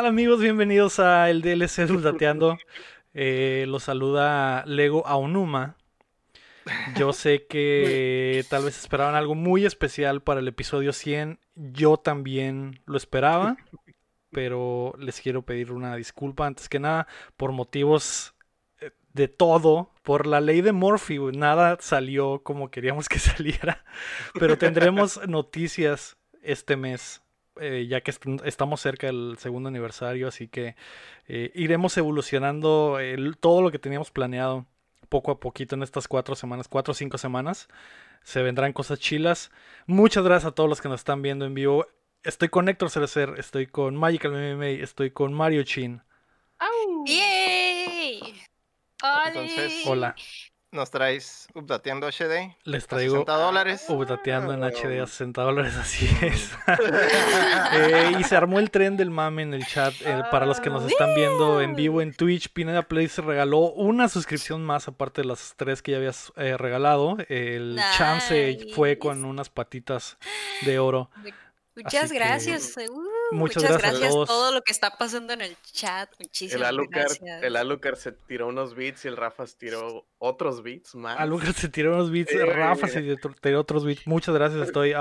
¿Qué tal amigos? Bienvenidos a el DLC Duldateando. Eh, los saluda Lego Aonuma. Yo sé que tal vez esperaban algo muy especial para el episodio 100. Yo también lo esperaba. Pero les quiero pedir una disculpa antes que nada por motivos eh, de todo. Por la ley de Murphy, nada salió como queríamos que saliera. Pero tendremos noticias este mes eh, ya que estamos cerca del segundo aniversario, así que eh, iremos evolucionando todo lo que teníamos planeado poco a poquito en estas cuatro semanas, cuatro o cinco semanas. Se vendrán cosas chilas. Muchas gracias a todos los que nos están viendo en vivo. Estoy con Héctor Cerecer, estoy con Magical MMA, estoy con Mario Chin. ¡Yay! Hola nos traes Updateando HD. Les traigo 60 dólares. Updateando en HD a 60 dólares, así es. Eh, y se armó el tren del mame en el chat. Eh, para los que nos están viendo en vivo en Twitch, Pineda Play se regaló una suscripción más, aparte de las tres que ya habías eh, regalado. El chance fue con unas patitas de oro. Muchas gracias. Muchas, gracias, a todos. todo lo que está pasando en el chat. Muchísimas el Alucard, gracias. El Alucard se tiró unos beats y el Rafa se tiró otros beats más. Alucard se tiró unos beats, el Rafa se tiró otros beats. Muchas gracias, estoy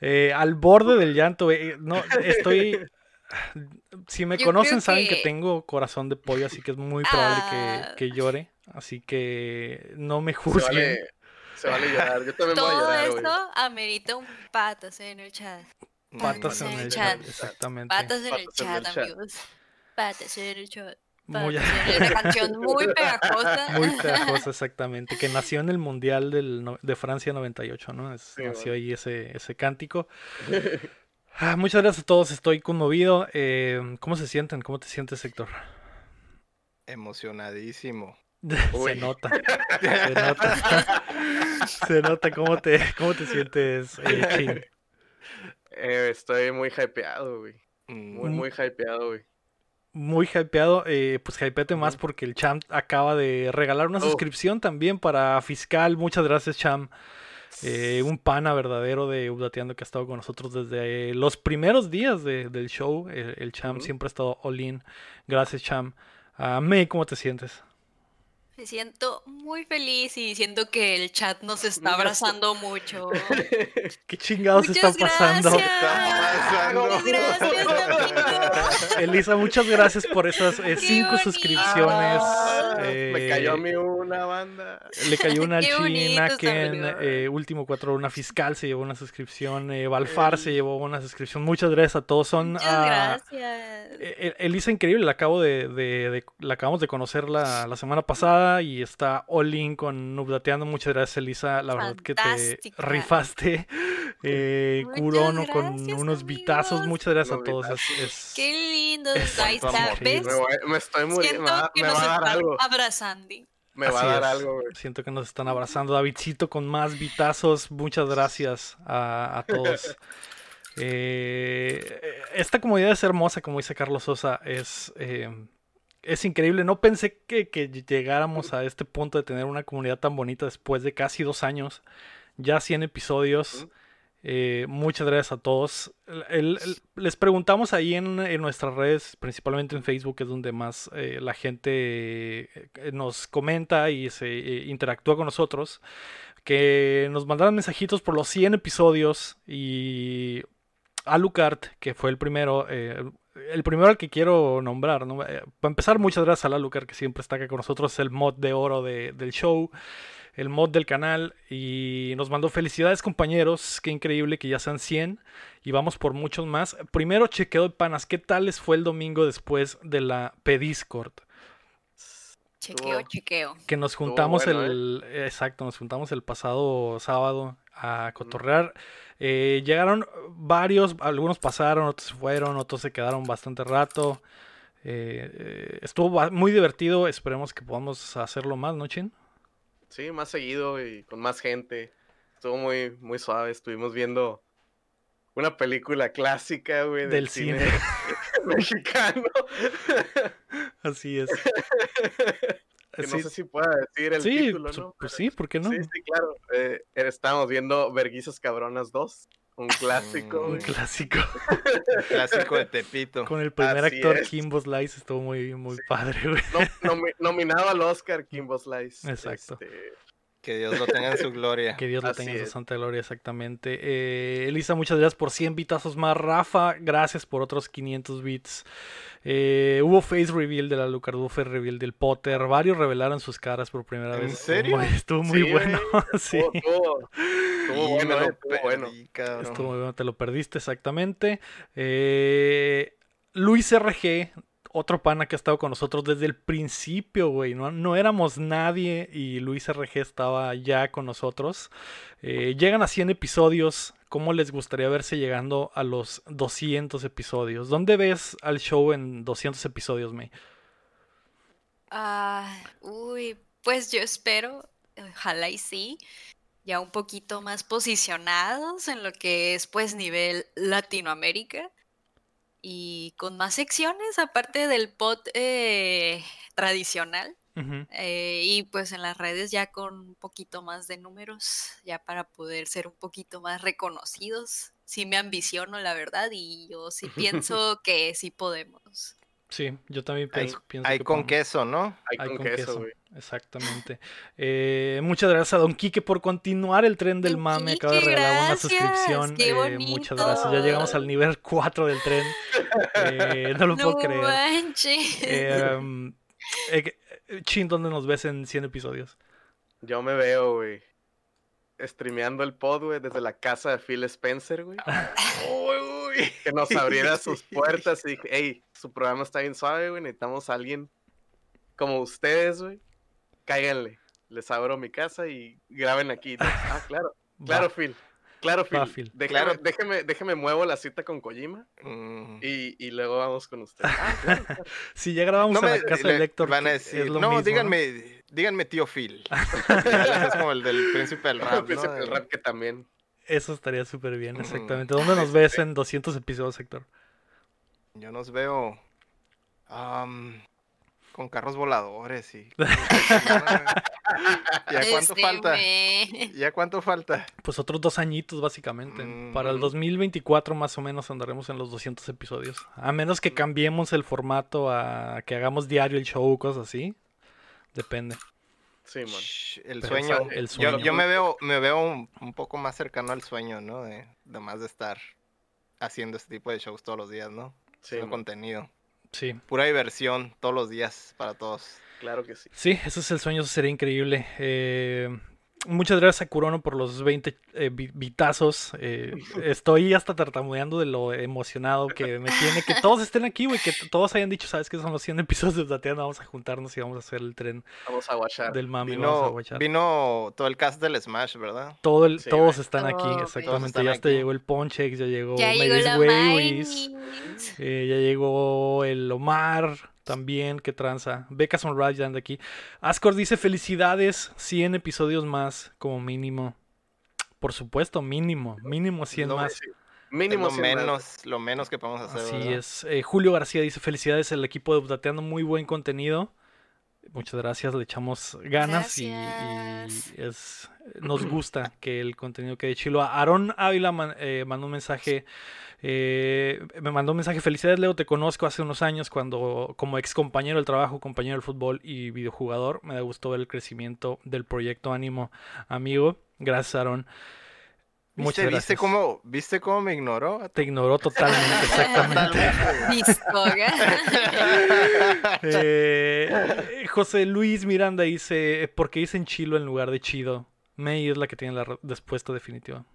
eh, al borde del llanto. Eh, no, estoy... Si me conocen saben que... tengo corazón de pollo, así que es muy probable que, ah. que, llore. Así que no me juzguen. Se vale, llorar, yo también Todo voy a llorar. esto amerita un patas en el chat. Patas en el chat, exactamente. Patas en el chat, amigos. Patas en el chat. Muy... Una canción muy pegajosa. Muy pegajosa, exactamente. Que nació en el Mundial del, de Francia 98, ¿no? nació ahí ese, ese cántico. Ah, muchas gracias a todos, estoy conmovido. Eh, ¿Cómo se sienten? ¿Cómo te sientes, Héctor? Emocionadísimo. se nota. Se nota. se nota cómo te, cómo te sientes, eh, eh, estoy muy hypeado, güey. Muy, muy hypeado, güey. Muy hypeado, eh, pues hypeate más porque el Cham acaba de regalar una oh. suscripción también para Fiscal. Muchas gracias, Cham. Eh, un pana verdadero de Updateando que ha estado con nosotros desde los primeros días del show. El, Cham siempre ha estado all in. Gracias, Cham. Uh, May, ¿cómo te sientes? Me siento muy feliz y siento que el chat nos está abrazando mucho. ¿Qué chingados está pasando? Gracias. Gracias, Elisa, muchas gracias por esas eh, cinco suscripciones. Eh, me cayó a mí una banda. Le cayó una al China, eh, Último Cuatro, una fiscal se llevó una suscripción. Valfar se llevó una suscripción. Muchas gracias a todos. Son, muchas gracias. Elisa, increíble, la, acabo de, la acabamos de conocer la, la semana pasada y está all in con Nubdateando. Muchas gracias, Elisa. La verdad que te rifaste. Eh, Curono con unos vitazos. Muchas gracias a todos. Es, Qué lindo. Ahí está. Me, estoy muriendo. Siento que nos están abrazando. Me va a dar algo, Siento que nos están abrazando. Davidcito con más vitazos. Muchas gracias a, todos. Eh, esta comunidad es hermosa, como dice Carlos Sosa. Es. Eh, es increíble. No pensé que, llegáramos a este punto de tener una comunidad tan bonita después de casi dos años. Ya 100 episodios. Eh, muchas gracias a todos. les preguntamos ahí en, nuestras redes, principalmente en Facebook, es donde más eh, la gente eh, nos comenta y se interactúa con nosotros. Que nos mandaran mensajitos por los 100 episodios. Y Alucard, que fue el primero, el primero al que quiero nombrar, ¿no? Eh, para empezar, muchas gracias a Lalucar que siempre está acá con nosotros, es el mod de oro del show, el mod del canal, y nos mandó felicidades compañeros, qué increíble que ya sean 100, y vamos por muchos más. Primero, chequeo de panas, ¿qué tal les fue el domingo después de la Pediscord? Chequeo, chequeo. Que nos juntamos el... ¿eh? Exacto, nos juntamos el pasado sábado a cotorrear. Eh, llegaron varios, algunos pasaron, otros se fueron, otros se quedaron bastante rato. Eh, eh, estuvo muy divertido, esperemos que podamos hacerlo más, ¿no, Chin? Sí, más seguido y con más gente. Estuvo muy, muy suave, estuvimos viendo una película clásica, güey. Del, cine, mexicano. Así es. que no sé si pueda decir el título, ¿no? Pues sí, ¿por qué no? Sí, sí, claro. Eh, estábamos viendo Verguizas Cabronas 2. Un clásico. Un clásico. Un clásico de Tepito. Con el primer actor Kimbo Slice estuvo muy, muy padre, güey. nominado al Oscar Kimbo Slice. Exacto. Este, que Dios lo tenga en su gloria. Que Dios lo tenga en su santa gloria, exactamente. Eh, Elisa, muchas gracias por 100 bitazos más. Rafa, gracias por otros 500 bits. Eh, hubo face reveal de la Lucardo, face reveal del Potter. Varios revelaron sus caras por primera vez. ¿En serio? Estuvo muy, bueno. sí. Estuvo, bueno, estuvo bueno. Estuvo muy bueno, te lo perdiste exactamente. Eh, Luis RG otro pana que ha estado con nosotros desde el principio, güey. No, no éramos nadie y Luis RG estaba ya con nosotros. Eh, llegan a 100 episodios. ¿Cómo les gustaría verse llegando a los 200 episodios? ¿Dónde ves al show en 200 episodios, May? Ah, uy, pues yo espero, ojalá y sí, ya un poquito más posicionados en lo que es pues nivel Latinoamérica y con más secciones aparte del pod eh, tradicional. Eh, y pues en las redes ya con un poquito más de números, ya para poder ser un poquito más reconocidos. Sí me ambiciono, la verdad, y yo sí pienso que sí podemos. Sí, yo también pienso, hay, con queso, ¿no? Hay, con, queso, Exactamente. Eh, muchas gracias a Don Quique por continuar el tren del mame. Acaba de regalar una suscripción. Eh, muchas gracias. Ya llegamos al nivel 4 del tren. Eh, no lo puedo creer. Em, Chin, ¿dónde nos ves en 100 episodios? Yo me veo, güey. Streameando el pod, güey, desde la casa de Phil Spencer, güey. Que nos abriera sus puertas y dije, hey, su programa está bien suave, güey. Necesitamos a alguien como ustedes, güey cáiganle. Les abro mi casa y graben aquí. Ah, claro. Claro, Phil. Claro, Phil. Déjame, déjeme, muevo la cita con Kojima mm. y, luego vamos con usted. Ah, si ya grabamos en la casa de Héctor, van a decir, no, díganme, díganme tío Phil. es como el del príncipe del rap. El príncipe del rap que también. Eso estaría súper bien, exactamente. ¿Dónde nos ves en 200 episodios, Héctor? Yo nos veo con carros voladores y... ¿Ya cuánto este, falta? ¿Ya cuánto falta? Pues otros dos añitos básicamente. Para el 2024 mm. más o menos andaremos en los 200 episodios. A menos que cambiemos el formato a que hagamos diario el show, cosas así. Depende. Sí, man. El, sueño, el sueño. Yo, me veo, me veo un, poco más cercano al sueño, ¿no? De, más de estar haciendo este tipo de shows todos los días, ¿no? Sí. contenido. Sí. Pura diversión todos los días para todos. Claro que sí. Sí, ese es el sueño, eso sería increíble. Eh, Muchas gracias a Kurono por los 20 eh, vitazos. Eh, estoy hasta tartamudeando de lo emocionado que me tiene. Que todos estén aquí, güey. Que todos hayan dicho, ¿sabes qué? Son los 100 episodios de Dateando. Vamos a juntarnos y vamos a hacer el tren. Vamos a guachar. Del mami. Vino, vino todo el cast del Smash, ¿verdad? Todo el, todos están aquí, exactamente. Ya hasta llegó el Ponchex, ya llegó ya llegó eh, ya llegó el Omar también, que tranza. Becca Sunrise ya anda aquí. Ascor dice felicidades, 100 episodios más como mínimo. Por supuesto, mínimo, mínimo 100 más. Mínimo lo menos, lo menos que podemos hacer. Así es. Eh, Julio García dice felicidades el equipo de Updateando, muy buen contenido. Muchas gracias, le echamos ganas y, es, nos gusta que el contenido quede chilo. Aaron Ávila eh, mandó un mensaje eh, me mandó un mensaje, felicidades Leo, te conozco hace unos años cuando como ex compañero del trabajo, compañero del fútbol y videojugador, me gustó ver el crecimiento del proyecto Ánimo Amigo. Gracias Aaron. Muchas gracias. ¿Viste cómo, ¿Viste cómo me ignoró? Te ignoró totalmente, exactamente. eh, José Luis Miranda dice, ¿por qué dicen chilo en lugar de chido? May es la que tiene la respuesta definitiva.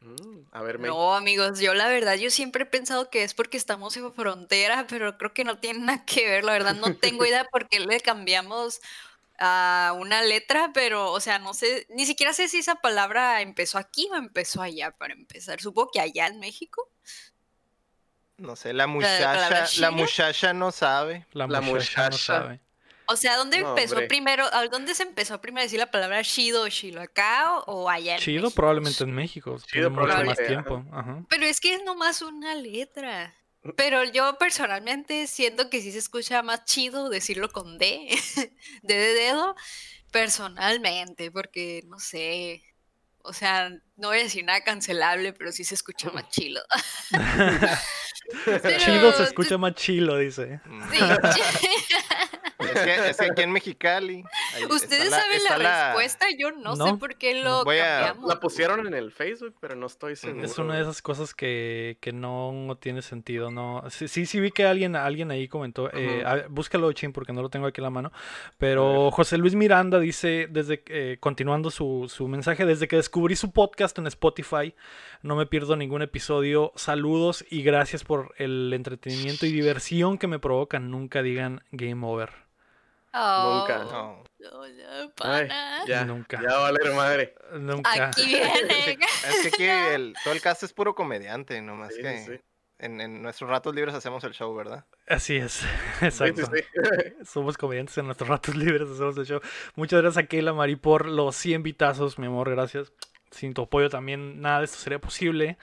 Mm, a ver, No, amigos, yo la verdad, yo siempre he pensado que es porque estamos en frontera, pero creo que no tiene nada que ver, la verdad no tengo idea por qué le cambiamos a una letra, pero, o sea, no sé, ni siquiera sé si esa palabra empezó aquí o empezó allá, para empezar. Supongo que allá en México. No sé, la muchacha, la, muchacha no sabe. La, muchacha no sabe. O sea, ¿dónde empezó primero? ¿A dónde se empezó primero a decir la palabra Shido o Shilo? ¿Acá o, allá en Chido probablemente en México. Chido mucho más tiempo. Pero es que es nomás una letra. Pero yo personalmente siento que sí se escucha más chido decirlo con D, D de dedo, personalmente, porque no sé. O sea, no voy a decir nada cancelable, pero sí se escucha más chilo. Chido se escucha más chilo, dice. Sí. Es que, aquí en Mexicali. Ustedes saben la, respuesta, yo no, sé por qué lo cambiamos. La pusieron en el Facebook, pero no estoy seguro. Es una de esas cosas que, que no tiene sentido. no Sí, sí, vi que alguien, alguien ahí comentó. Eh, búscalo, Chin, porque no lo tengo aquí en la mano. Pero José Luis Miranda dice, desde eh, continuando su, su mensaje, desde que descubrí su podcast en Spotify, no me pierdo ningún episodio. Saludos y gracias por el entretenimiento y diversión que me provocan. Nunca digan game over. Nunca. No. ya, Nunca. Ya va a valer madre. Nunca. Aquí viene. es que aquí el, todo el cast es puro comediante, nomás que En, en, nuestros ratos libres hacemos el show, ¿verdad? Así es, exacto. Somos comediantes en nuestros ratos libres, hacemos el show. Muchas gracias a Keila Mari por los 100 vitazos, mi amor, gracias. Sin tu apoyo también nada de esto sería posible.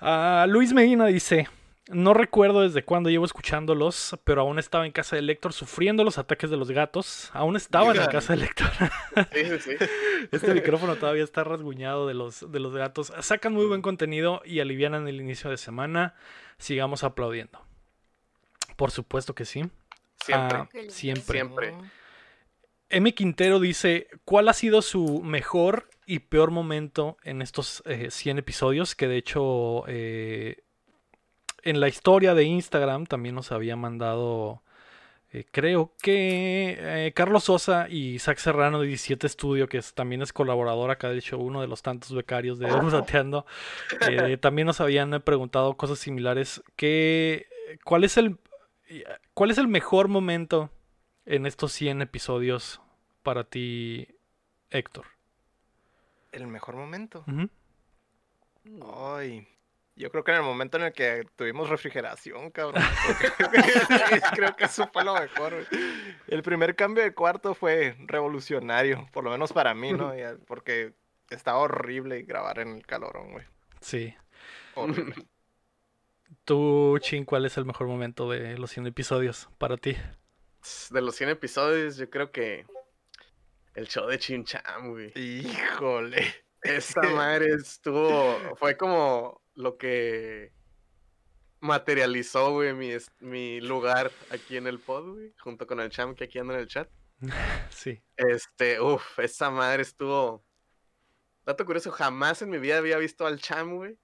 Uh, Luis Medina dice, no recuerdo desde cuándo llevo escuchándolos, pero aún estaba en casa de Lector sufriendo los ataques de los gatos. Aún estaba en la casa de Lector. Sí, sí, Este micrófono todavía está rasguñado de los, de los gatos. Sacan muy buen contenido y alivianan el inicio de semana. Sigamos aplaudiendo. Por supuesto que sí. Siempre. Ah, siempre. Siempre. M. Quintero dice, ¿cuál ha sido su mejor y peor momento en estos 100 eh, episodios? Que de hecho... Eh, en la historia de Instagram también nos había mandado, eh, creo que eh, Carlos Sosa y Zach Serrano de 17 Studio, que también es colaborador acá del show, uno de los tantos becarios de Dateando, eh, también nos habían preguntado cosas similares. Que, ¿cuál, es el, ¿Cuál es el mejor momento en estos 100 episodios para ti, Héctor? ¿El mejor momento? Ay. Yo creo que en el momento en el que tuvimos refrigeración, cabrón. creo que eso fue lo mejor. El primer cambio de cuarto fue revolucionario, por lo menos para mí, ¿no? Porque estaba horrible grabar en el calorón, güey. Sí. Tú, Chin, ¿cuál es el mejor momento de los 100 episodios para ti? De los 100 episodios, yo creo que el show de Chin Cham, güey. Híjole. Esa madre estuvo, fue como lo que materializó, güey, mi, mi lugar aquí en el pod, güey, junto con el cham que aquí anda en el chat. Sí. Este, uff, esa madre estuvo. Dato curioso, jamás en mi vida había visto al cham, güey.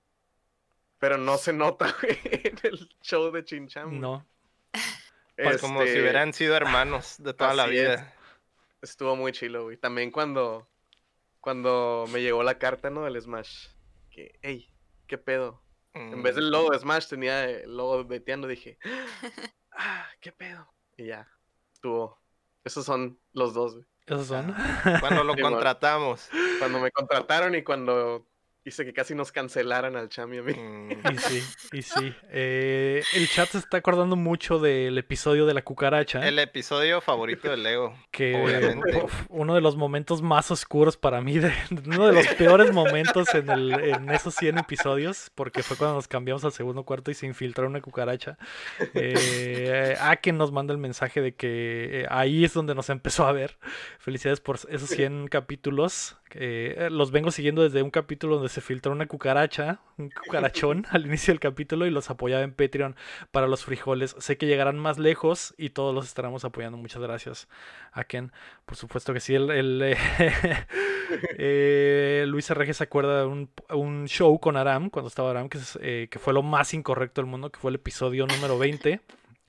Pero no se nota, güey, en el show de Chincham. No. Pues como si este, hubieran sido hermanos de toda la vida. Estuvo muy chilo, güey. También cuando, cuando me llegó la carta, ¿no? Del Smash. Que, hey, ¿qué pedo? En vez del mm. logo de Smash tenía el logo de Tiano, dije, ah, ¿qué pedo? Y ya, estuvo. Esos son los dos, Esos son. Cuando lo contratamos. Cuando me contrataron y cuando hice que casi nos cancelaran al Chami a mí. Mm. Y sí, y sí. Eh, el chat se está acordando mucho del episodio de la cucaracha. El episodio favorito de Lego. Que uno de los momentos más oscuros para mí, de, uno de los peores momentos en, el, en esos 100 episodios, porque fue cuando nos cambiamos al segundo cuarto y se infiltró una cucaracha. Eh, a quien nos manda el mensaje de que eh, ahí es donde nos empezó a ver. Felicidades por esos 100 capítulos. Eh, los vengo siguiendo desde un capítulo donde se filtró una cucaracha, un cucarachón al inicio del capítulo y los apoyaba en Patreon para los frijoles. Sé que llegarán más lejos y todos los estaremos apoyando. Muchas gracias a Ken. Por supuesto que sí. El, eh, eh, Luis Arreje se acuerda de un, show con Aram, cuando estaba Aram, que, que fue lo más incorrecto del mundo, que fue el episodio número 20.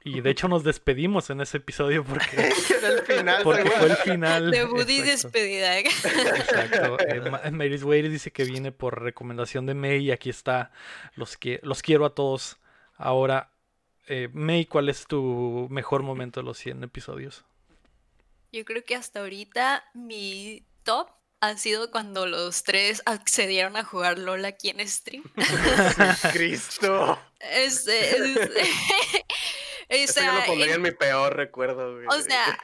Y de hecho nos despedimos en ese episodio porque, el final, porque fue el final. Debut y despedida. Exacto. Eh, Mary's Way dice que viene por recomendación de May y aquí está. Los, que, los quiero a todos. Ahora, eh, May, ¿cuál es tu mejor momento de los 100 episodios? Yo creo que hasta ahorita mi top ha sido cuando los tres accedieron a jugar LOL aquí en stream. Cristo. Este, este Eso yo lo pondría en... mi peor recuerdo, O sea,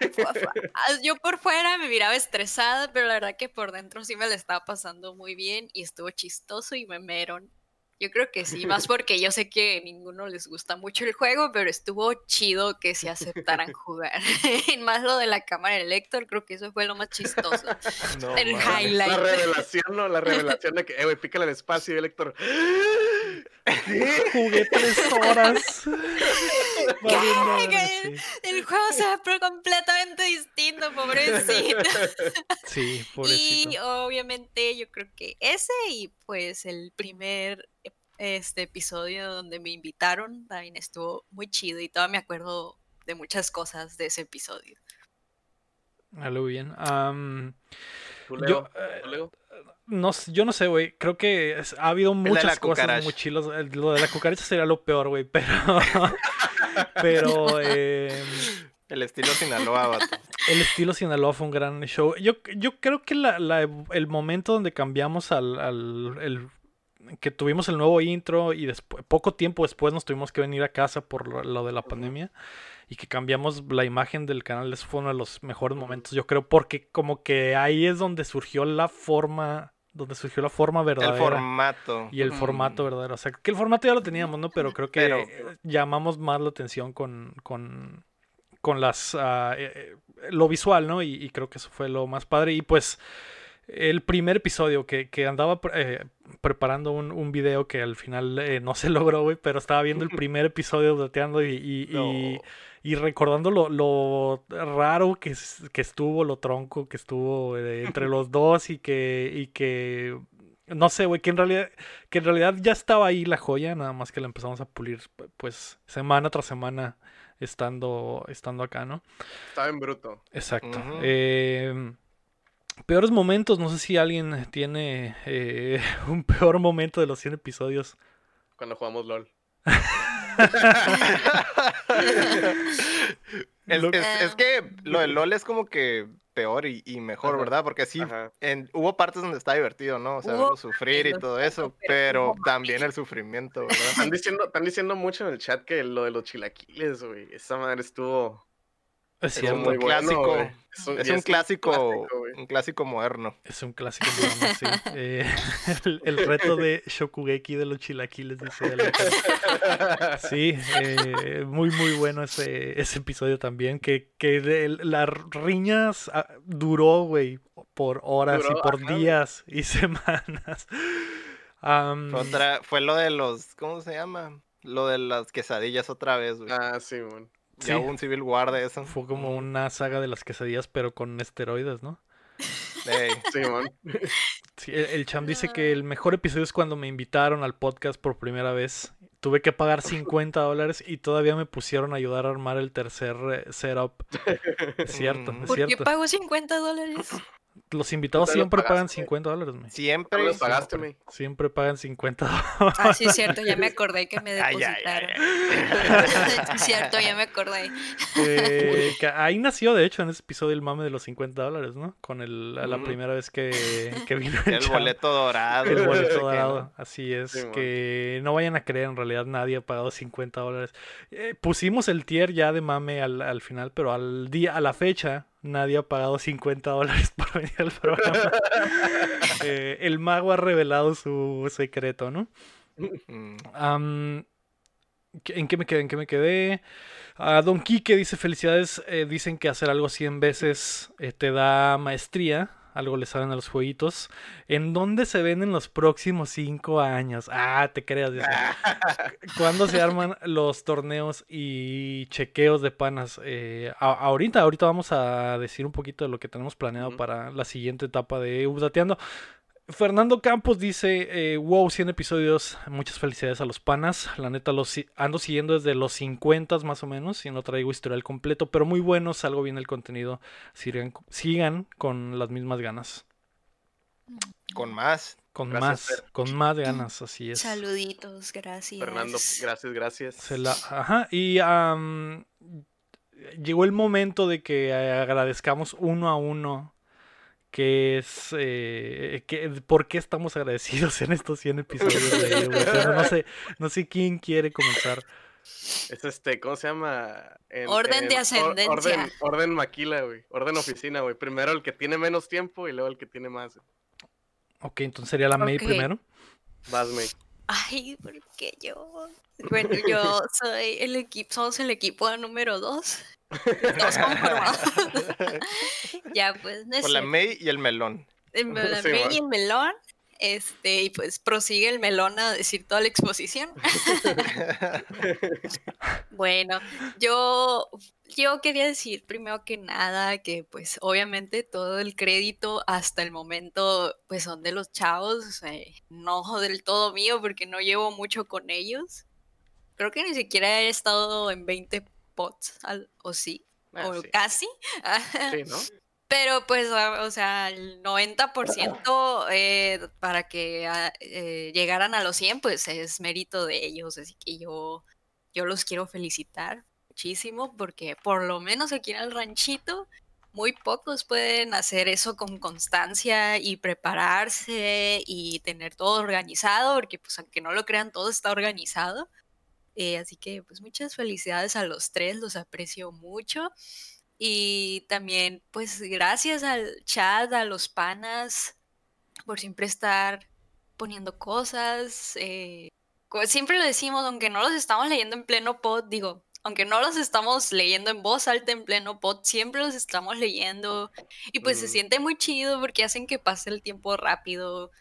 yo por fuera me miraba estresada, pero la verdad que por dentro sí me la estaba pasando muy bien y estuvo chistoso y me meron Yo creo que sí, más porque yo sé que ninguno les gusta mucho el juego, pero estuvo chido que se aceptaran jugar. más lo de la cámara del Lector, creo que eso fue lo más chistoso. el highlight. La revelación, ¿no? La revelación de que, eh, güey, pícale el espacio Lector. Jugué tres horas. El juego se ve completamente distinto, pobrecito. Sí, pobrecito. Y obviamente yo creo que ese y pues el primer este episodio donde me invitaron también estuvo muy chido y todavía me acuerdo de muchas cosas de ese episodio. Algo bien. yo, eh, no, yo no sé, güey. Creo que ha habido muchas cosas muy chilos. Lo de la cucaracha sería lo peor, güey. Pero. pero. Eh, el estilo Sinaloa, vato. El estilo Sinaloa fue un gran show. Yo, yo creo que la, el momento donde cambiamos al, al el, que tuvimos el nuevo intro y después, poco tiempo después nos tuvimos que venir a casa por lo, de la pandemia y que cambiamos la imagen del canal, eso fue uno de los mejores momentos, yo creo, porque como que ahí es donde surgió la forma donde surgió la forma verdadera. El formato. Y el formato verdadero. O sea, que el formato ya lo teníamos, ¿no? Pero creo que llamamos más la atención con, con, con las... Ah, eh, eh, lo visual, ¿no? Y, creo que eso fue lo más padre. Y pues el primer episodio que, que andaba eh, preparando un, un, video que al final no se logró, güey, pero estaba viendo el primer episodio y, y, y recordando lo, lo raro que, que, estuvo, lo tronco que estuvo eh, entre los dos y que, y que no sé, güey, que en realidad, que en realidad ya estaba ahí la joya, nada más que la empezamos a pulir, pues, semana tras semana estando, estando acá, ¿no? Estaba en bruto. Exacto. Em, peores momentos, no sé si alguien tiene eh, un peor momento de los 100 episodios. Cuando jugamos LOL. es, que lo de LOL es como que peor y, mejor, ¿verdad? Porque sí, hubo partes donde está divertido, ¿no? O sea, sufrir y todo eso, pero también el sufrimiento, ¿verdad? Están diciendo, están diciendo mucho en el chat que lo de los chilaquiles, güey, esa madre estuvo es cierto. un clásico. Es un, clásico, un clásico moderno. Es un clásico moderno, sí. Eh, el, reto de Shokugeki de los chilaquiles, dice Sí, eh, muy, muy bueno ese, ese episodio también. Que, que las riñas ah, duró, güey, por horas y por días y semanas. Otra, fue lo de los, ¿cómo se llama? Lo de las quesadillas otra vez, güey. Ah, sí, güey. Ya hubo un Civil War de eso. Fue como una saga de las quesadillas, pero con esteroides, ¿no? sí, man. Sí, el, Cham dice que el mejor episodio es cuando me invitaron al podcast por primera vez. Tuve que pagar 50 dólares y todavía me pusieron a ayudar a armar el tercer eh, setup. Es cierto, es ¿Por cierto. qué pago 50 dólares? Los invitados siempre pagan 50 dólares, me. Siempre. los pagaste, me. Siempre pagan 50 dólares. Ah, sí, es cierto, ya me acordé que me depositaron. es cierto, ya me acordé. Eh, ahí nació, de hecho, en ese episodio el mame de los 50 dólares, ¿no? Con el, la primera vez que, que vino el, el boleto dorado. El boleto dorado, así es. que no vayan a creer, en realidad nadie ha pagado 50 dólares. Eh, pusimos el tier ya de mame al, al final, pero al día, a la fecha nadie ha pagado 50 dólares por venir al programa. Eh, el mago ha revelado su secreto, ¿no? ¿En qué me quedé? ¿En qué me quedé? A Don Quique dice felicidades. Eh, dicen que hacer algo 100 veces eh, te da maestría algo le saben a los jueguitos. ¿En dónde se ven en los próximos cinco años? Ah, te creas. ¿Cuándo se arman los torneos y chequeos de panas? Eh, ahorita, ahorita vamos a decir un poquito de lo que tenemos planeado para la siguiente etapa de Udateando. Fernando Campos dice, eh, wow, 100 episodios, muchas felicidades a los panas, la neta los ando siguiendo desde los 50 más o menos, y no traigo historial completo, pero muy bueno, salgo bien el contenido, sigan, sigan con las mismas ganas. Con más. Con más, con más ganas, así es. Saluditos, gracias. Fernando, gracias, gracias. ajá, y llegó el momento de que agradezcamos uno a uno que es eh, que, por qué estamos agradecidos en estos 100 episodios de evolución. No sé, no sé quién quiere comenzar. Es este, ¿cómo se llama? Orden de ascendencia. Orden, maquila, güey. Orden oficina, güey. Primero el que tiene menos tiempo y luego el que tiene más. Ok, entonces sería la okay. May primero. Vas, May. Ay, ¿por qué yo? Bueno, yo soy el equipo, somos el equipo número dos ya, pues. No Por la May y el melón. El, la May y el melón. Este, y pues prosigue el melón a decir toda la exposición. bueno, yo, yo quería decir primero que nada que pues obviamente todo el crédito hasta el momento pues son de los chavos, no del todo mío porque no llevo mucho con ellos. Creo que ni siquiera he estado en 20 pots, o sí, ah, o casi. sí, ¿no? Pero pues, ah, o sea, el 90% eh, para que ah, eh, llegaran a los 100, pues es mérito de ellos. Así que yo, yo los quiero felicitar muchísimo porque por lo menos aquí en el ranchito, muy pocos pueden hacer eso con constancia y prepararse y tener todo organizado, porque pues aunque no lo crean, todo está organizado. Eh, así que pues muchas felicidades a los tres, los aprecio mucho. Y también, pues, gracias al chat, a los panas, por siempre estar poniendo cosas. Eh, siempre lo decimos, aunque no los estamos leyendo en pleno pod, digo, aunque no los estamos leyendo en voz alta en pleno pod, siempre los estamos leyendo. Y pues se siente muy chido porque hacen que pase el tiempo rápido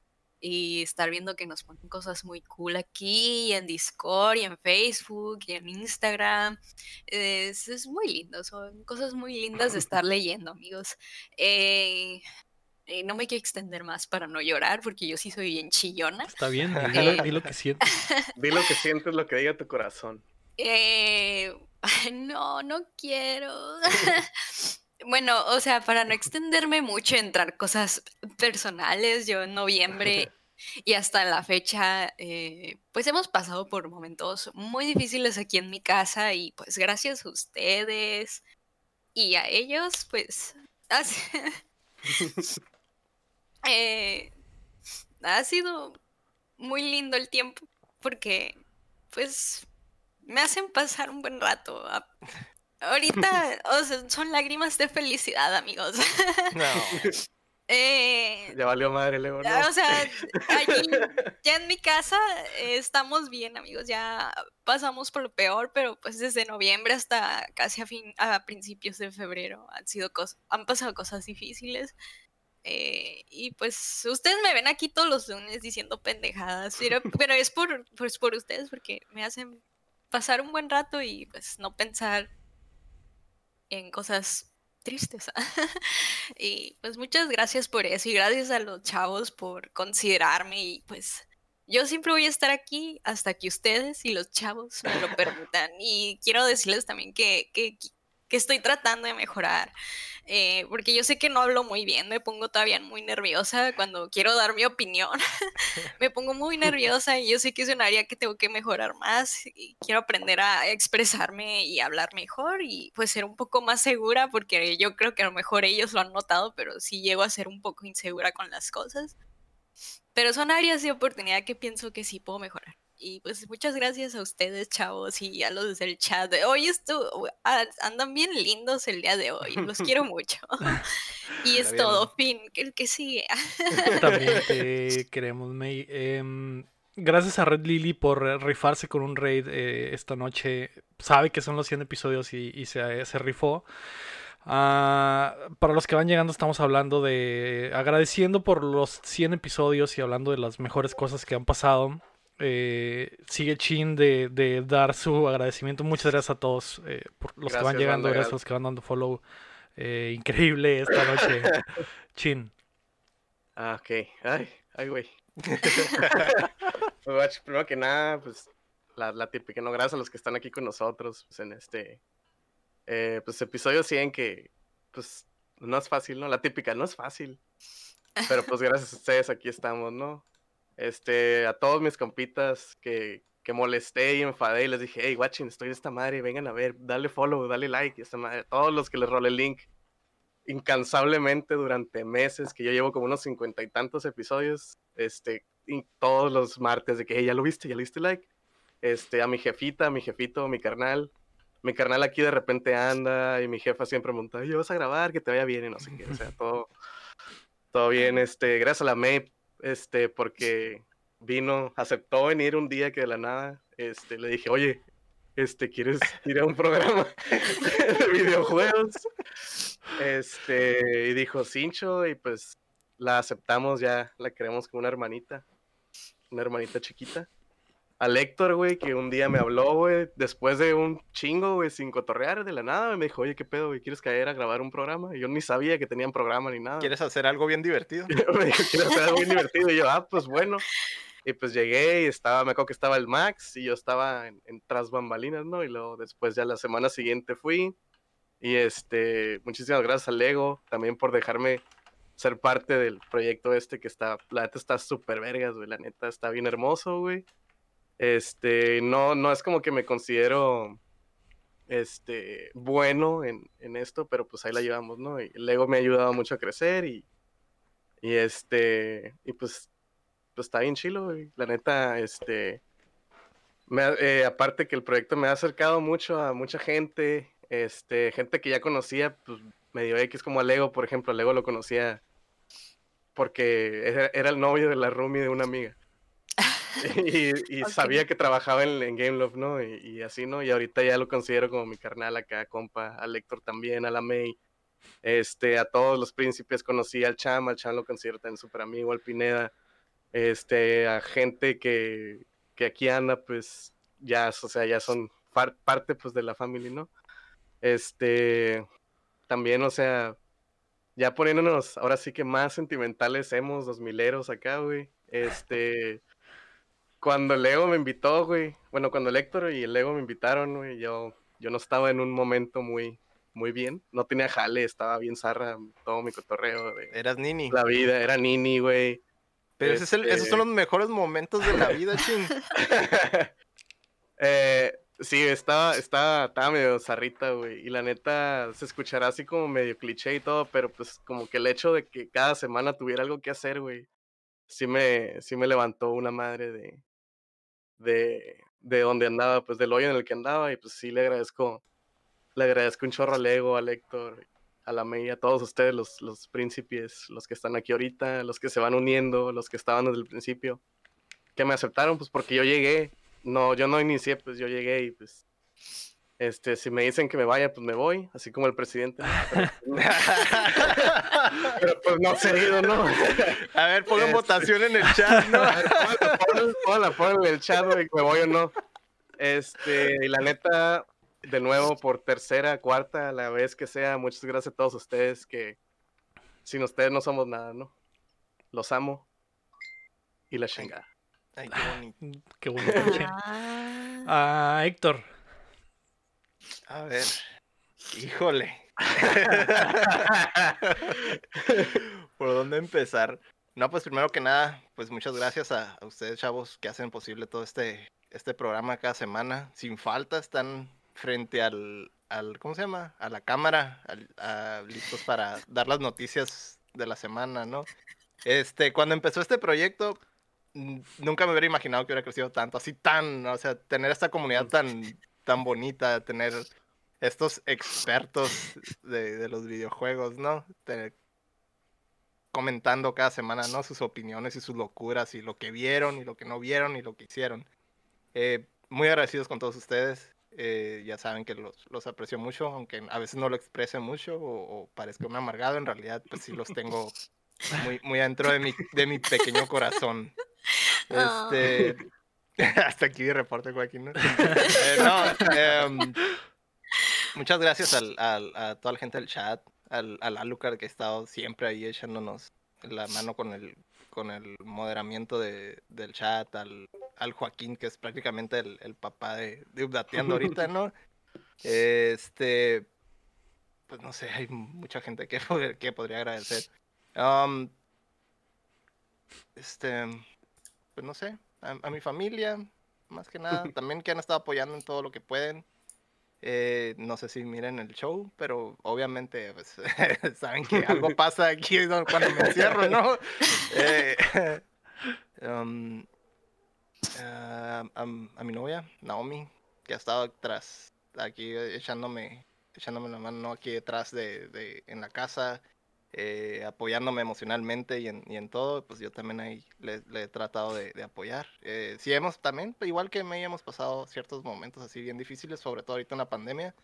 y estar viendo que nos ponen cosas muy cool aquí, en Discord, y en Facebook, y en Instagram. Es, es muy lindo, son cosas muy lindas de estar leyendo, amigos. Eh, eh, no me quiero extender más para no llorar, porque yo sí soy bien chillona. Está bien, di lo, que sientes. Di lo que sientes, lo que diga tu corazón. Eh, no, no quiero. Bueno, o sea, para no extenderme mucho, entrar cosas personales, yo en noviembre y hasta la fecha, eh, pues hemos pasado por momentos muy difíciles aquí en mi casa y pues gracias a ustedes y a ellos, pues eh, ha sido muy lindo el tiempo porque pues me hacen pasar un buen rato. Ahorita, o sea, son lágrimas de felicidad, amigos. No. Eh, ya valió madre, Leo. O sea, allí, ya en mi casa eh, estamos bien, amigos. Ya pasamos por lo peor, pero pues desde noviembre hasta casi a, fin, a principios de febrero han sido cosas, han pasado cosas difíciles. Eh, y pues ustedes me ven aquí todos los lunes diciendo pendejadas, pero, pero es por, pues, por ustedes porque me hacen pasar un buen rato y pues no pensar en cosas tristes. y pues muchas gracias por eso y gracias a los chavos por considerarme y pues yo siempre voy a estar aquí hasta que ustedes y los chavos me lo permitan. Y quiero decirles también que, que, que estoy tratando de mejorar. Eh, porque yo sé que no hablo muy bien, me pongo todavía muy nerviosa cuando quiero dar mi opinión. me pongo muy nerviosa y yo sé que es un área que tengo que mejorar más y quiero aprender a expresarme y hablar mejor y pues ser un poco más segura porque yo creo que a lo mejor ellos lo han notado, pero sí llego a ser un poco insegura con las cosas. Pero son áreas de oportunidad que pienso que sí puedo mejorar. Y pues muchas gracias a ustedes, chavos, y a los del chat. Hoy estuvo, andan bien lindos el día de hoy. Los quiero mucho. y es todo, fin. El que sigue. También te queremos, May. Em, gracias a Red Lily por rifarse con un raid eh, esta noche. Sabe que son los 100 episodios y, se, se, rifó. Ah, para los que van llegando estamos hablando de agradeciendo por los 100 episodios y hablando de las mejores cosas que han pasado. Eh, sigue Chin de, dar su agradecimiento. Muchas gracias a todos eh, por los que van llegando, gracias a los que van dando follow. Eh, increíble esta noche. Chin. Ah, ok. Ay, ay, güey. Primero que nada, pues la, la, típica, no, gracias a los que están aquí con nosotros pues, en este pues episodio 100 que pues no es fácil, ¿no? La típica, no es fácil. Pero pues gracias a ustedes aquí estamos, ¿no? Este, a todos mis compitas que, que molesté y enfadé y les dije, hey, watching, estoy de esta madre, vengan a ver, dale follow, dale like, esta madre. Todos los que les rolé el link incansablemente durante meses, que yo llevo como unos cincuenta y tantos episodios, este, y todos los martes de que, hey, ya lo viste, ya le diste like. Este, a mi jefita, mi jefito, mi carnal. Mi carnal aquí de repente anda y mi jefa siempre me pregunta, yo vas a grabar, que te vaya bien y no sé qué, o sea, todo, todo bien. Este, gracias a la MEP este, porque vino, aceptó venir un día que de la nada, este, le dije, oye, este, ¿quieres ir a un programa de videojuegos? Este, y dijo, Cincho, y pues la aceptamos ya, la queremos como una hermanita, una hermanita chiquita. Al Héctor, güey, que un día me habló, güey, después de un chingo, güey, sin cotorrear de la nada, me dijo, oye, ¿qué pedo, güey? ¿Quieres caer a grabar un programa? Y yo ni sabía que tenían programa ni nada. ¿Quieres hacer algo bien divertido? me dijo, ¿quieres hacer algo bien divertido? Y yo, ah, pues bueno. Y pues llegué y estaba, me acuerdo que estaba el Max y yo estaba en, tras bambalinas, ¿no? Y luego después ya la semana siguiente fui. Y este, muchísimas gracias al Lego también por dejarme ser parte del proyecto este que está, la neta está súper vergas, güey, la neta está bien hermoso, güey. Este, no, no es como que me considero, este, bueno en, en esto, pero pues ahí la llevamos, ¿no? Y Lego me ha ayudado mucho a crecer y, y este, y pues pues está bien chilo, güey. La neta, este. Eh, aparte que el proyecto me ha acercado mucho a mucha gente, este, gente que ya conocía, pues medio X como a Lego, por ejemplo, Lego lo conocía porque era, el novio de la roomie de una amiga. y, sabía que trabajaba en, en Game Love, ¿no? Y, así, ¿no? Y ahorita ya lo considero como mi carnal acá, compa, a Lector también, a la May, este, a todos los príncipes conocí al Cham, al Cham lo considero también súper amigo, al Pineda, este, a gente que, que aquí anda, pues ya, o sea, ya son parte pues de la familia, ¿no? Este, también, o sea, ya poniéndonos ahora sí que más sentimentales hemos, dos mileros acá, güey. Este, cuando el Lego me invitó, güey, bueno, cuando el Héctor y el Lego me invitaron, güey, yo, yo no estaba en un momento muy, muy bien. No tenía jale, estaba bien zarra todo mi cotorreo. De Eras nini. La vida, era nini, güey. Pero esos son este los mejores momentos de la vida, ching. eh, sí, estaba, estaba, estaba medio zarrita, güey. Y la neta se escuchará así como medio cliché y todo, pero pues como que el hecho de que cada semana tuviera algo que hacer, güey, sí me, sí me levantó una madre de, de, de donde andaba, pues del hoyo en el que andaba. Y pues sí le agradezco, le agradezco un chorro al Ego, al Héctor a la media, a todos ustedes, los, los príncipes, los que están aquí ahorita, los que se van uniendo, los que estaban desde el principio, que me aceptaron, pues porque yo llegué, no, yo no inicié, pues yo llegué y pues, este, si me dicen que me vaya, pues me voy, así como el presidente. Pero, pues no seguido, ¿no? A ver, pongan este, votación en el chat, ¿no? Pónganla, pónganla en el chat, güey, que me voy o no. Este, y la neta, de nuevo por tercera, cuarta, la vez que sea. Muchas gracias a todos ustedes que sin ustedes no somos nada, ¿no? Los amo. Y la chingada. Ay, qué bonito. qué bonito. Ah, Héctor. A ver. Híjole. ¿Por dónde empezar? No, pues primero que nada, pues muchas gracias a, a, ustedes, chavos, que hacen posible todo este, este programa cada semana. Sin falta, están frente al, al ¿cómo se llama? A la cámara, listos para dar las noticias de la semana, ¿no? Este, cuando empezó este proyecto, nunca me hubiera imaginado que hubiera crecido tanto, así tan, o sea, tener esta comunidad tan, tan bonita, tener estos expertos de, de los videojuegos, ¿no? comentando cada semana, ¿no? Sus opiniones y sus locuras y lo que vieron y lo que no vieron y lo que hicieron. Eh, muy agradecidos con todos ustedes. Eh, ya saben que los, los, aprecio mucho, aunque a veces no lo exprese mucho o, parezca un amargado, en realidad pues sí los tengo muy, muy adentro de mi, de mi pequeño corazón. Este, hasta aquí reporte Joaquín. ¿no? Eh, em, muchas gracias al, a toda la gente del chat, al, al Alucard que ha estado siempre ahí echándonos la mano con el, con el moderamiento de, del chat, al, al, Joaquín, que es prácticamente el, el papá de, de Updateando ahorita, ¿no? Este, pues no sé, hay mucha gente que, que podría agradecer. Um, este, pues no sé, a, mi familia, más que nada, también que han estado apoyando en todo lo que pueden. Eh, no sé si miren el show, pero obviamente pues, saben que algo pasa aquí cuando me encierro, ¿no? Eh, um, a, mi novia, Naomi, que ha estado atrás, aquí echándome, echándome la mano aquí detrás de, de en la casa. Eh, apoyándome emocionalmente y en, y en, todo, pues yo también ahí le, he tratado de, apoyar. Eh, sí hemos también, igual que me hemos pasado ciertos momentos así bien difíciles, sobre todo ahorita en la pandemia.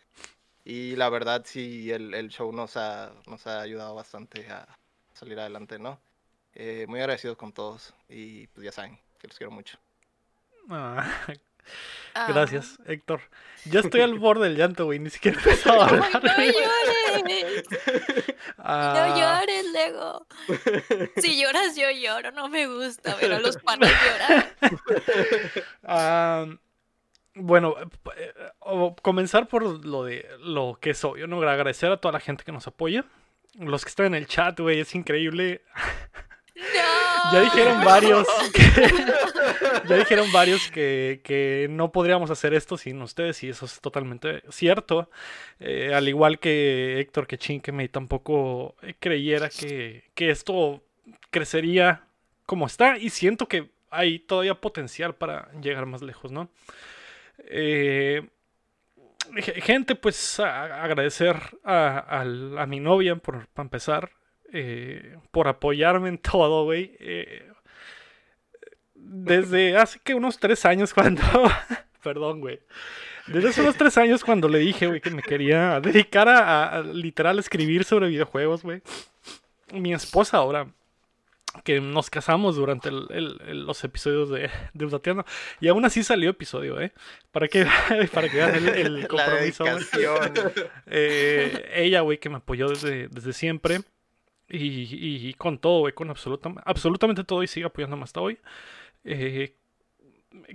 Y la verdad sí, el, el show nos ha, nos ha ayudado bastante a salir adelante, ¿no? Eh, muy agradecidos con todos y pues ya saben que los quiero mucho. Ah, Ah. Gracias, Héctor. Ya estoy al borde del llanto, güey. Ni siquiera he empezado a hablar. no llores. Ah. No llores, Lego. Si lloras, yo lloro. No me gusta ver a los panos llorar. Ah, bueno, eh, comenzar por lo de lo que es obvio, ¿no? Agradecer a toda la gente que nos apoya. Los que están en el chat, güey, es increíble. Ya dijeron varios que, ya dijeron varios que, no podríamos hacer esto sin ustedes y eso es totalmente cierto. Eh, al igual que Héctor que me tampoco creyera que, esto crecería como está y siento que hay todavía potencial para llegar más lejos, ¿no? Eh, gente, pues agradecer a, a, mi novia por, para empezar. Eh, por apoyarme en todo, güey. Eh, desde hace que unos tres años cuando... Perdón, güey. Desde hace unos tres años cuando le dije, güey, que me quería dedicar a, literal escribir sobre videojuegos, güey. Mi esposa ahora, que nos casamos durante los episodios de, de Y aún así salió episodio, ¿eh? Para que, para que vean el, compromiso. Eh, ella, güey, que me apoyó desde, desde siempre. Y, con todo, con absolutamente todo y sigue apoyándome hasta hoy. Eh,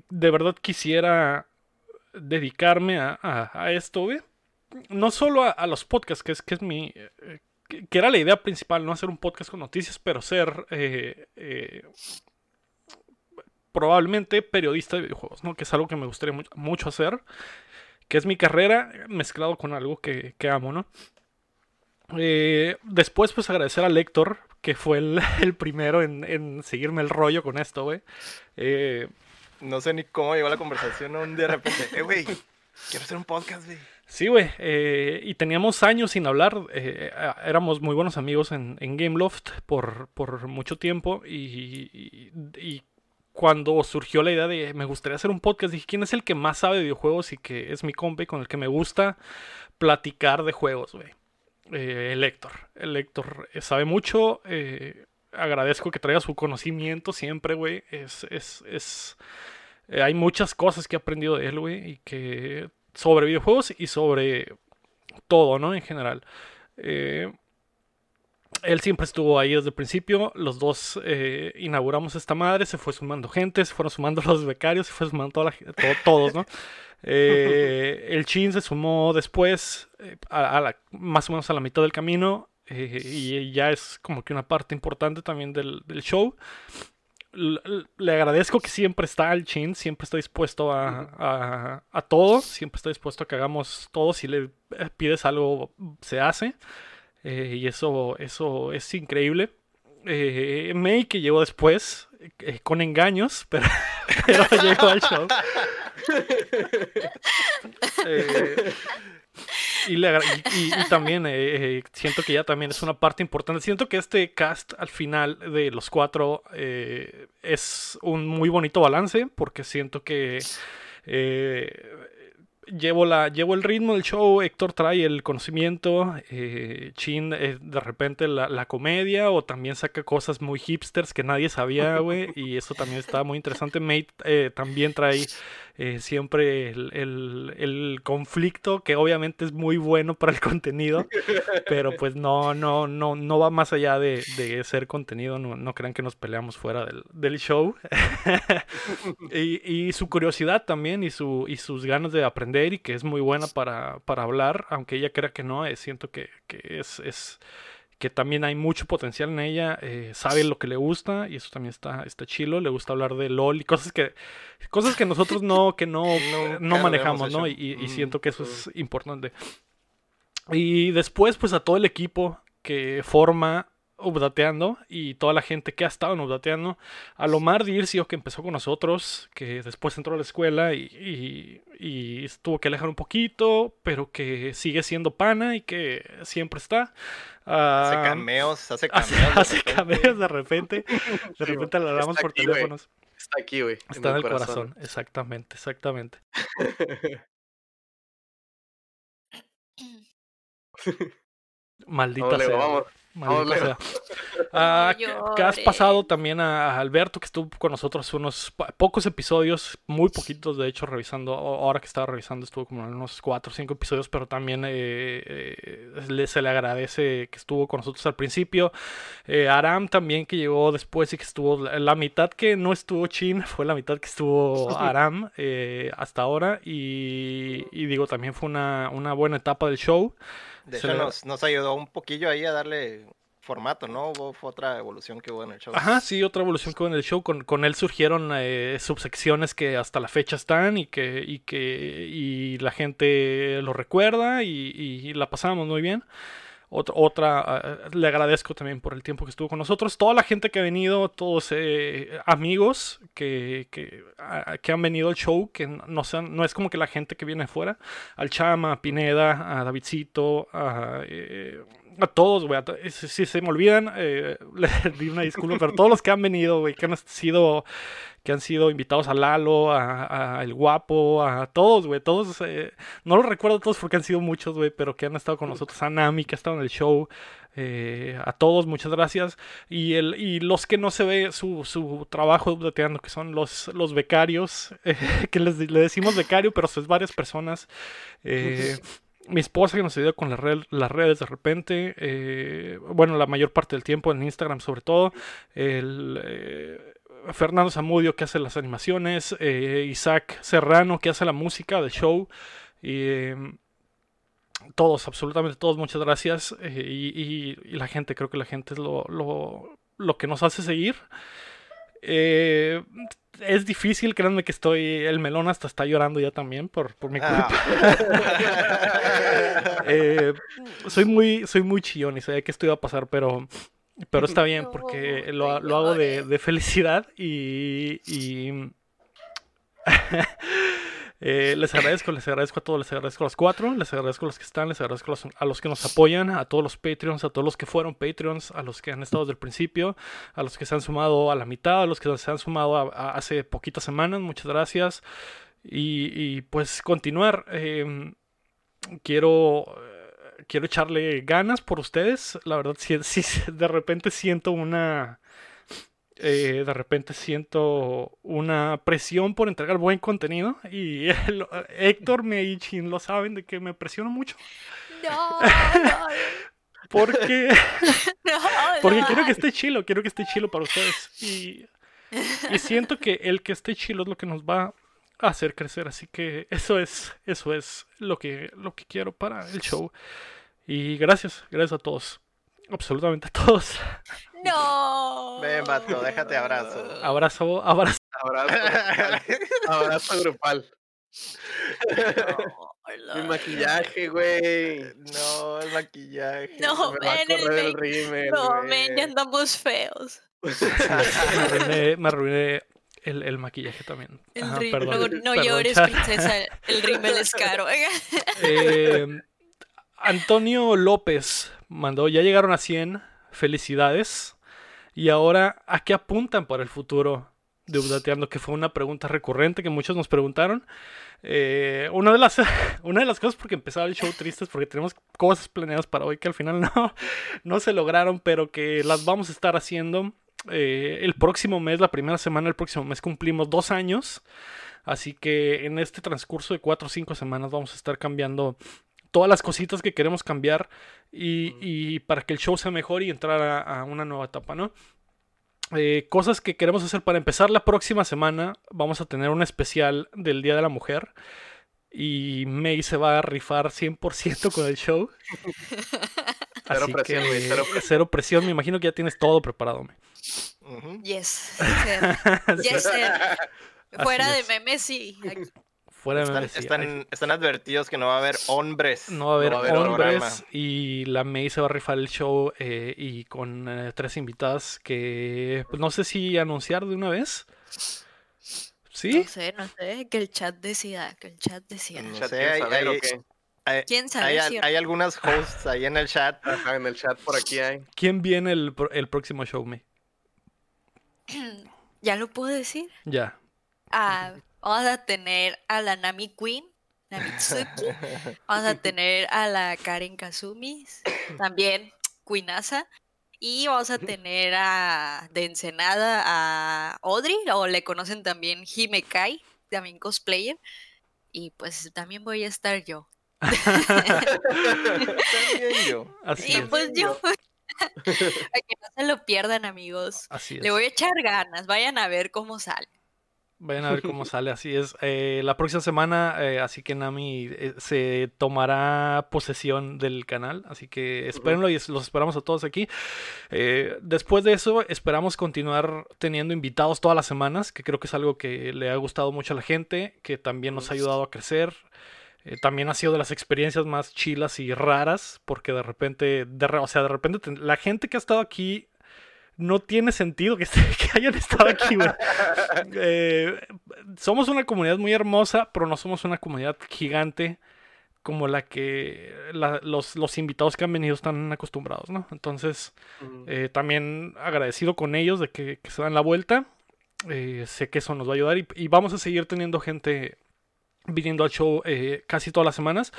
de verdad quisiera dedicarme a, esto, güey. No solo a, los podcasts, que es, que es mi... Eh, que, era la idea principal, no hacer un podcast con noticias, pero ser eh, probablemente periodista de videojuegos, ¿no? Que es algo que me gustaría mucho, hacer. Que es mi carrera mezclado con algo que, que amo, ¿no? Eh, después, pues agradecer a Lector, que fue el, primero en, seguirme el rollo con esto, güey. Eh, no sé ni cómo llegó la conversación un día de repente. Eh, güey, quiero hacer un podcast, güey. Sí, güey. Eh, y teníamos años sin hablar. éramos muy buenos amigos en, en Gameloft por, por mucho tiempo. Y, y, cuando surgió la idea de me gustaría hacer un podcast, dije, ¿quién es el que más sabe de videojuegos y que es mi compa y con el que me gusta platicar de juegos, güey? Eh, el eh, sabe mucho. Eh, agradezco que traiga su conocimiento siempre, güey. Es, es, es eh, hay muchas cosas que he aprendido de él, güey. Y que sobre videojuegos y sobre todo, ¿no? En general. Él siempre estuvo ahí desde el principio. Los dos inauguramos esta madre. Se fue sumando gente, se fueron sumando los becarios, se fue sumando toda la, todos, ¿no? Eh, el Chin se sumó después, eh, a, más o menos a la mitad del camino, eh, y ya es como que una parte importante también del, show. Le, agradezco que siempre está el Chin, siempre está dispuesto a, a, todo, siempre está dispuesto a que hagamos todo. Si le pides algo, se hace. Y eso, eso es increíble. May, que llegó después, con engaños, pero, pero llegó al show. Eh, y, también eh, eh, siento que ya también es una parte importante. Siento que este cast al final de los cuatro es un muy bonito balance porque siento que llevo, la, llevo el ritmo del show, Héctor trae el conocimiento, eh, Chin eh, de repente la, comedia o también saca cosas muy hipsters que nadie sabía, güey, y eso también está muy interesante. Mate eh, también trae eh, siempre el, conflicto, que obviamente es muy bueno para el contenido, pero pues no, no, no, no va más allá de, ser contenido, no, no, crean que nos peleamos fuera del, show. y, y, su curiosidad también y, su, y sus ganas de aprender y que es muy buena para, hablar, aunque ella crea que no, eh, siento que, es, es, que también hay mucho potencial en ella, eh, sabe lo que le gusta y eso también está, está chilo, le gusta hablar de LOL y cosas que, cosas que nosotros no, que no, no, manejamos, ¿no? Y, mm, siento que eso es importante. Y después, pues a todo el equipo que forma Updateando y toda la gente que ha estado en Updateando. A Lomar Dircio, que empezó con nosotros, que después entró a la escuela y, y, tuvo que alejar un poquito, pero que sigue siendo pana y que siempre está. hace ah, cameos, hace cameos. Hace, cameos de repente. De repente le hablamos por teléfonos. Está aquí, güey. Está en el, corazón. exactamente, exactamente. Maldita sea. Vamos. Ah, que, has pasado también a Alberto, que estuvo con nosotros unos pocos episodios, muy poquitos, de hecho, revisando. Ahora que estaba revisando, estuvo como en unos 4 o 5 episodios, pero también eh, eh, se le agradece que estuvo con nosotros al principio. Eh, Aram también, que llegó después y que estuvo la mitad que no estuvo Chin, fue la mitad que estuvo Aram hasta ahora. Y, digo, también fue una, una buena etapa del show. De hecho, nos, ayudó un poquillo ahí a darle formato, ¿no? Hubo otra evolución que hubo en el show. Ajá, sí, otra evolución que hubo en el show. Con, con él surgieron eh, subsecciones que hasta la fecha están y que, y que y la gente lo recuerda y, la pasamos muy bien. Otra, otra, le agradezco también por el tiempo que estuvo con nosotros. Toda la gente que ha venido, todos eh, amigos que, que, que, han venido al show, que no, sean, no es como que la gente que viene afuera, al Chama, a Pineda, a Davidcito, a, eh, a todos, güey. Si, se me olvidan, eh, le di una disculpa, pero todos los que han venido, güey, que han sido que han sido invitados a Lalo, a, El Guapo, a todos, güey, todos, eh, no los recuerdo todos porque han sido muchos, güey, pero que han estado con nosotros, a Nami, que ha estado en el show, eh, a todos, muchas gracias, y, el, y los que no se ve su, su trabajo updateando, que son los, los becarios, que les, le decimos becario, pero son varias personas, mi esposa que nos ayuda con las redes de repente, bueno, la mayor parte del tiempo en Instagram sobre todo, el, Fernando Zamudio que hace las animaciones, eh, Isaac Serrano que hace la música del show. Y, em, todos, absolutamente todos, muchas gracias. Eh, y, la gente, creo que la gente es lo, lo, que nos hace seguir. Eh, es difícil, créanme que estoy. El melón hasta está llorando ya también por, por mi culpa. Ah. soy muy, soy muy chillón y sabía que esto iba a pasar, pero pero está bien porque lo, hago de, felicidad y... Eh, les agradezco, les agradezco a todos, les agradezco a los cuatro, les agradezco a los que están, les agradezco a los, que nos apoyan, a todos los Patreons, a todos los que fueron Patreons, a los que han estado desde el principio, a los que se han sumado a la mitad, a los que se han sumado hace poquitas semanas, muchas gracias. Y, pues continuar. Em, quiero quiero echarle ganas por ustedes. La verdad, si, de repente siento una. Eh, de repente siento una presión por entregar buen contenido. Y Héctor, me y Chin lo saben de que me presiono mucho. No, porque. porque quiero que esté chilo, quiero que esté chilo para ustedes. Y, y siento que el que esté chilo es lo que nos va a hacer crecer. Así que eso es, eso es lo que, lo que quiero para el show. Y gracias, gracias a todos. Absolutamente a todos. No. Ven, vato, déjate abrazo. Abrazo, abrazo. Abrazo. abrazo grupal. Mi maquillaje, güey. No, el maquillaje. No, ven, el, No, ven, ya andamos feos. me arruiné, el, el, maquillaje también. El perdón, no, llores, princesa. El rímel es caro. eh, Antonio López mandó, ya llegaron a 100, felicidades. Y ahora, ¿a qué apuntan para el futuro de Updateando? Que fue una pregunta recurrente que muchos nos preguntaron. Eh, una, de las, una de las cosas porque empezaba el show triste es porque tenemos cosas planeadas para hoy que al final no, no se lograron, pero que las vamos a estar haciendo. Eh, el próximo mes, la primera semana del próximo mes, cumplimos dos años. Así que en este transcurso de cuatro o cinco semanas vamos a estar cambiando todas las cositas que queremos cambiar y, para que el show sea mejor y entrar a, una nueva etapa, ¿no? Eh, cosas que queremos hacer para empezar la próxima semana. Vamos a tener un especial del Día de la Mujer. Y May se va a rifar 100% con el show. cero presión, que, cero, presión. Me imagino que ya tienes todo preparado, Yes. yes Fuera de memes, sí. Fuera de Están, están- están advertidos que no va a haber hombres. No va a haber, No va a haber hombres programa. y la May se va a rifar el show eh, y con eh, tres invitadas que pues, no sé si anunciar de una vez. ¿Sí? No sé, no sé, que el chat decida, que el chat decida. No sé, ¿quieren hay- ¿Quién sabe? hay, si- hay algunas hosts ahí en el chat. Ajá, en el chat por aquí hay. ¿Quién viene el, el próximo show, May? ¿Ya lo puedo decir? Ya. Ah, vamos a tener a la Nami Queen, Namitsuki. Vamos a tener a la Karen Kazumi, también Queenasa. Y vamos a tener a de Ensenada a Audrey, o le conocen también Hime Kai, también cosplayer. Y pues también voy a estar yo. También yo. Así Y es. pues yo. Para que no se lo pierdan, amigos. Así es. Le voy a echar ganas, vayan a ver cómo sale. Vayan a ver cómo sale, así es. Eh, la próxima semana, eh, así que Nami eh, se tomará posesión del canal, así que espérenlo y los esperamos a todos aquí. Eh, después de eso, esperamos continuar teniendo invitados todas las semanas, que creo que es algo que le ha gustado mucho a la gente, que también nos ha ayudado a crecer. Eh, también ha sido de las experiencias más chilas y raras, porque de repente, de o sea, de repente la gente que ha estado aquí no tiene sentido que, hayan estado aquí, güey. Eh, somos una comunidad muy hermosa, pero no somos una comunidad gigante como la que la- los, los invitados que han venido están acostumbrados, ¿no? Entonces, eh, también agradecido con ellos de que, que se dan la vuelta. Eh, sé que eso nos va a ayudar y, y vamos a seguir teniendo gente viniendo al show eh, casi todas las semanas.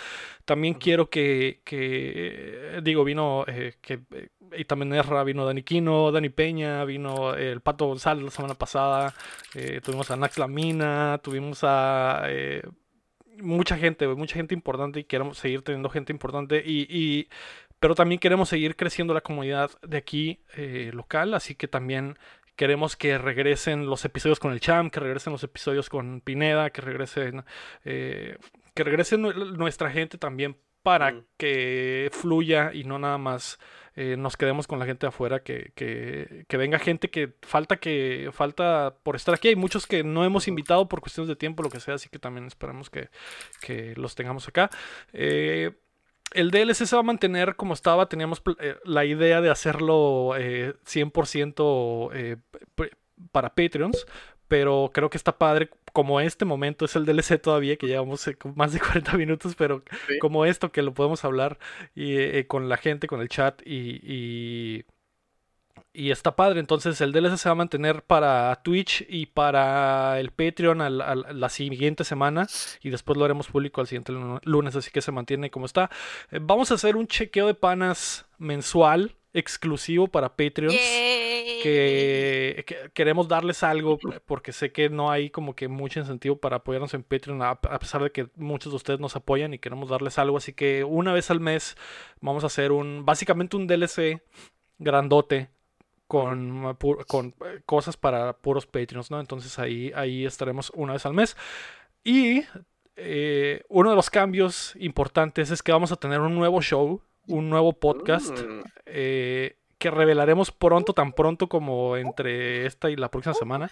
También quiero que, que, digo, vino, eh, que, eh, y también Erra, vino Dani Quino, Dani Peña, vino eh, el Pato González la semana pasada, eh, tuvimos a Nax Lamina, tuvimos a... eh, mucha gente, mucha gente importante y queremos seguir teniendo gente importante y, y- pero también queremos seguir creciendo la comunidad de aquí eh, local, así que también queremos que regresen los episodios con el Champ, que regresen los episodios con Pineda, que regresen eh, que regresen nue- nuestra gente también para Mm. que fluya y no nada más eh, nos quedemos con la gente de afuera, que, que, que venga gente que falta que falta por estar aquí. Hay muchos que no hemos invitado por cuestiones de tiempo, lo que sea, así que también esperamos que, que los tengamos acá. Eh, el DLC se va a mantener como estaba. Teníamos eh, la idea de hacerlo eh, 100% eh, p- para Patreons. Pero creo que está padre. Como este momento es el DLC todavía, que llevamos eh, más de 40 minutos. Pero Sí. como esto, que lo podemos hablar y, eh, con la gente, con el chat. Y, y, y está padre. Entonces el DLC se va a mantener para Twitch y para el Patreon al- al- la siguiente semana. Y después lo haremos público al siguiente lu- lunes. Así que se mantiene como está. Eh, Vamos a hacer un chequeo de panas mensual exclusivo para Patreons. Que queremos darles algo porque sé que no hay como que mucho incentivo para apoyarnos en Patreon a, a pesar de que muchos de ustedes nos apoyan y queremos darles algo así que una vez al mes vamos a hacer un básicamente un DLC grandote con, pu- con eh, cosas para puros Patreons, ¿no? Entonces ahí, ahí estaremos una vez al mes. Y eh, uno de los cambios importantes es que vamos a tener un nuevo show, un nuevo podcast Mm. eh, que revelaremos pronto, tan pronto como entre esta y la próxima semana.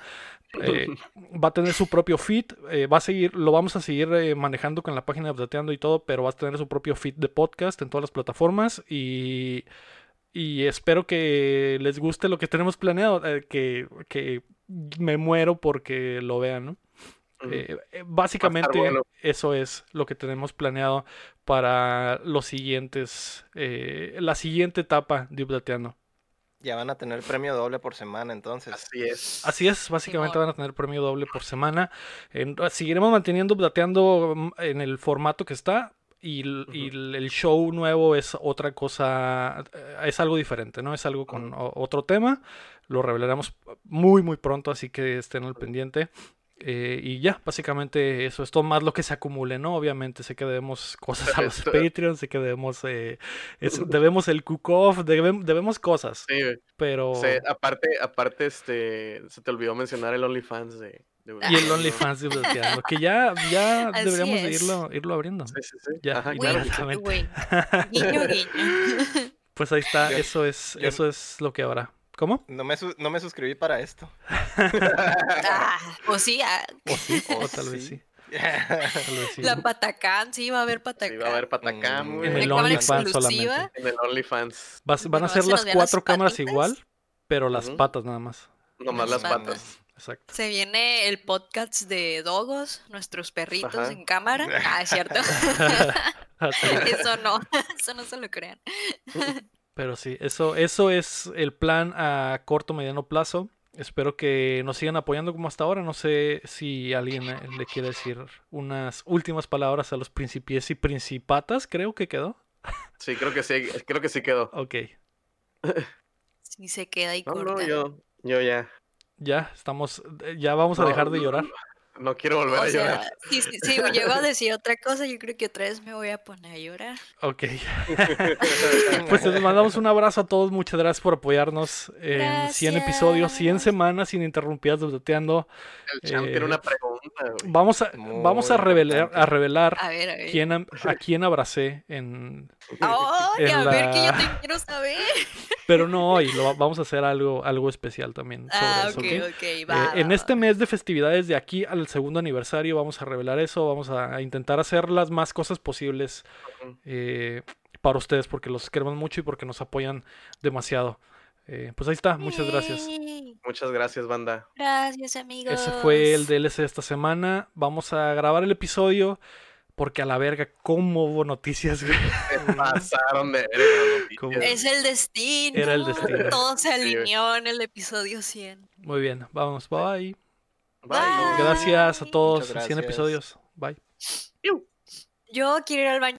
Eh, va a tener su propio feed, eh, va a seguir, lo vamos a seguir eh, manejando con la página de Updateando y todo, pero va a tener su propio feed de podcast en todas las plataformas y, y espero que les guste lo que tenemos planeado, eh, que, que me muero porque lo vean, ¿no? Eh, eh, básicamente bueno. eso es lo que tenemos planeado para los siguientes, eh, la siguiente etapa de Updateando. Ya van a tener premio doble por semana entonces. Así es. Así es, básicamente van a tener premio doble por semana. En- seguiremos manteniendo Updateando mm, en el formato que está. Y, el- y el el show nuevo es otra cosa, eh, es algo diferente, ¿no? Es algo con otro tema. Lo revelaremos muy, muy pronto, así que estén al pendiente. Eh, y ya, básicamente eso es todo más lo que se acumule, ¿no? Obviamente sé que debemos cosas a los Patreons, sé que debemos, eh, es- debemos el cook-off, debem- debemos cosas, Sí, pero... Sí, aparte, aparte, este, se te olvidó mencionar el OnlyFans de Y el OnlyFans de Updateando, que ya, ya Así deberíamos de irlo, irlo abriendo. Sí, sí, sí. Ya, Ajá, claro. Guiño, guiño. Pues ahí está, Yo- eso es, yo- eso es lo que habrá. ¿Cómo? No me, no me suscribí para esto. Ah, o sí, ah, O sí, o tal vez sí. sí. La Patacán, sí, va a haber Patacán. Sí, va a haber Patacán, Mm. En el OnlyFans solamente. En el OnlyFans. Vas- van a ser se las cuatro las cámaras igual, pero las patas nada más. Nomás Las las patas. Exacto. Se viene el podcast de Dogos, nuestros perritos Ajá. en cámara. Ah, es cierto. Así. eso no, eso no se lo crean. Pero sí, eso, eso es el plan a corto mediano plazo. Espero que nos sigan apoyando como hasta ahora. No sé si alguien eh, le quiere decir unas últimas palabras a los principies y principatas, creo que quedó. Sí, creo que sí, creo que sí quedó. Ok, Si se queda ahí No, corta. no, yo, yo ya. Ya estamos, eh, ya vamos a dejar de llorar. No quiero volver O a sea, llorar. si, si, si llego a decir otra cosa, yo creo que otra vez me voy a poner a llorar. Ok. Pues les mandamos un abrazo a todos. Muchas gracias por apoyarnos en 100 episodios, 100 Gracias. semanas ininterrumpidas de El champ eh, tiene una pregunta, güey. Vamos a, Muy vamos a revelar, a revelar A ver, a ver. quién, am- a quién abracé en, Ay, en a ver, que yo la- te quiero saber. pero no hoy, lo, va- vamos a hacer algo, algo especial también sobre Ah, eso, ok, ¿ok? ok, Eh, va. en va, este va. mes de festividades de aquí al segundo aniversario vamos a revelar eso, vamos a, a intentar hacer las más cosas posibles eh, para ustedes porque los queremos mucho y porque nos apoyan demasiado. Eh, pues ahí está, muchas gracias. Muchas gracias, banda. Gracias, amigos. Ese fue el DLC de esta semana. Vamos a grabar el episodio porque a la verga, ¿cómo hubo noticias, güey? Se pasaron de verga Es el destino. Era el destino. Todo se alineó en el episodio 100. Muy bien, vamos, bye. Bye. Bye. Gracias a todos, Muchas 100 gracias. episodios. Bye. Yo quiero ir al baño.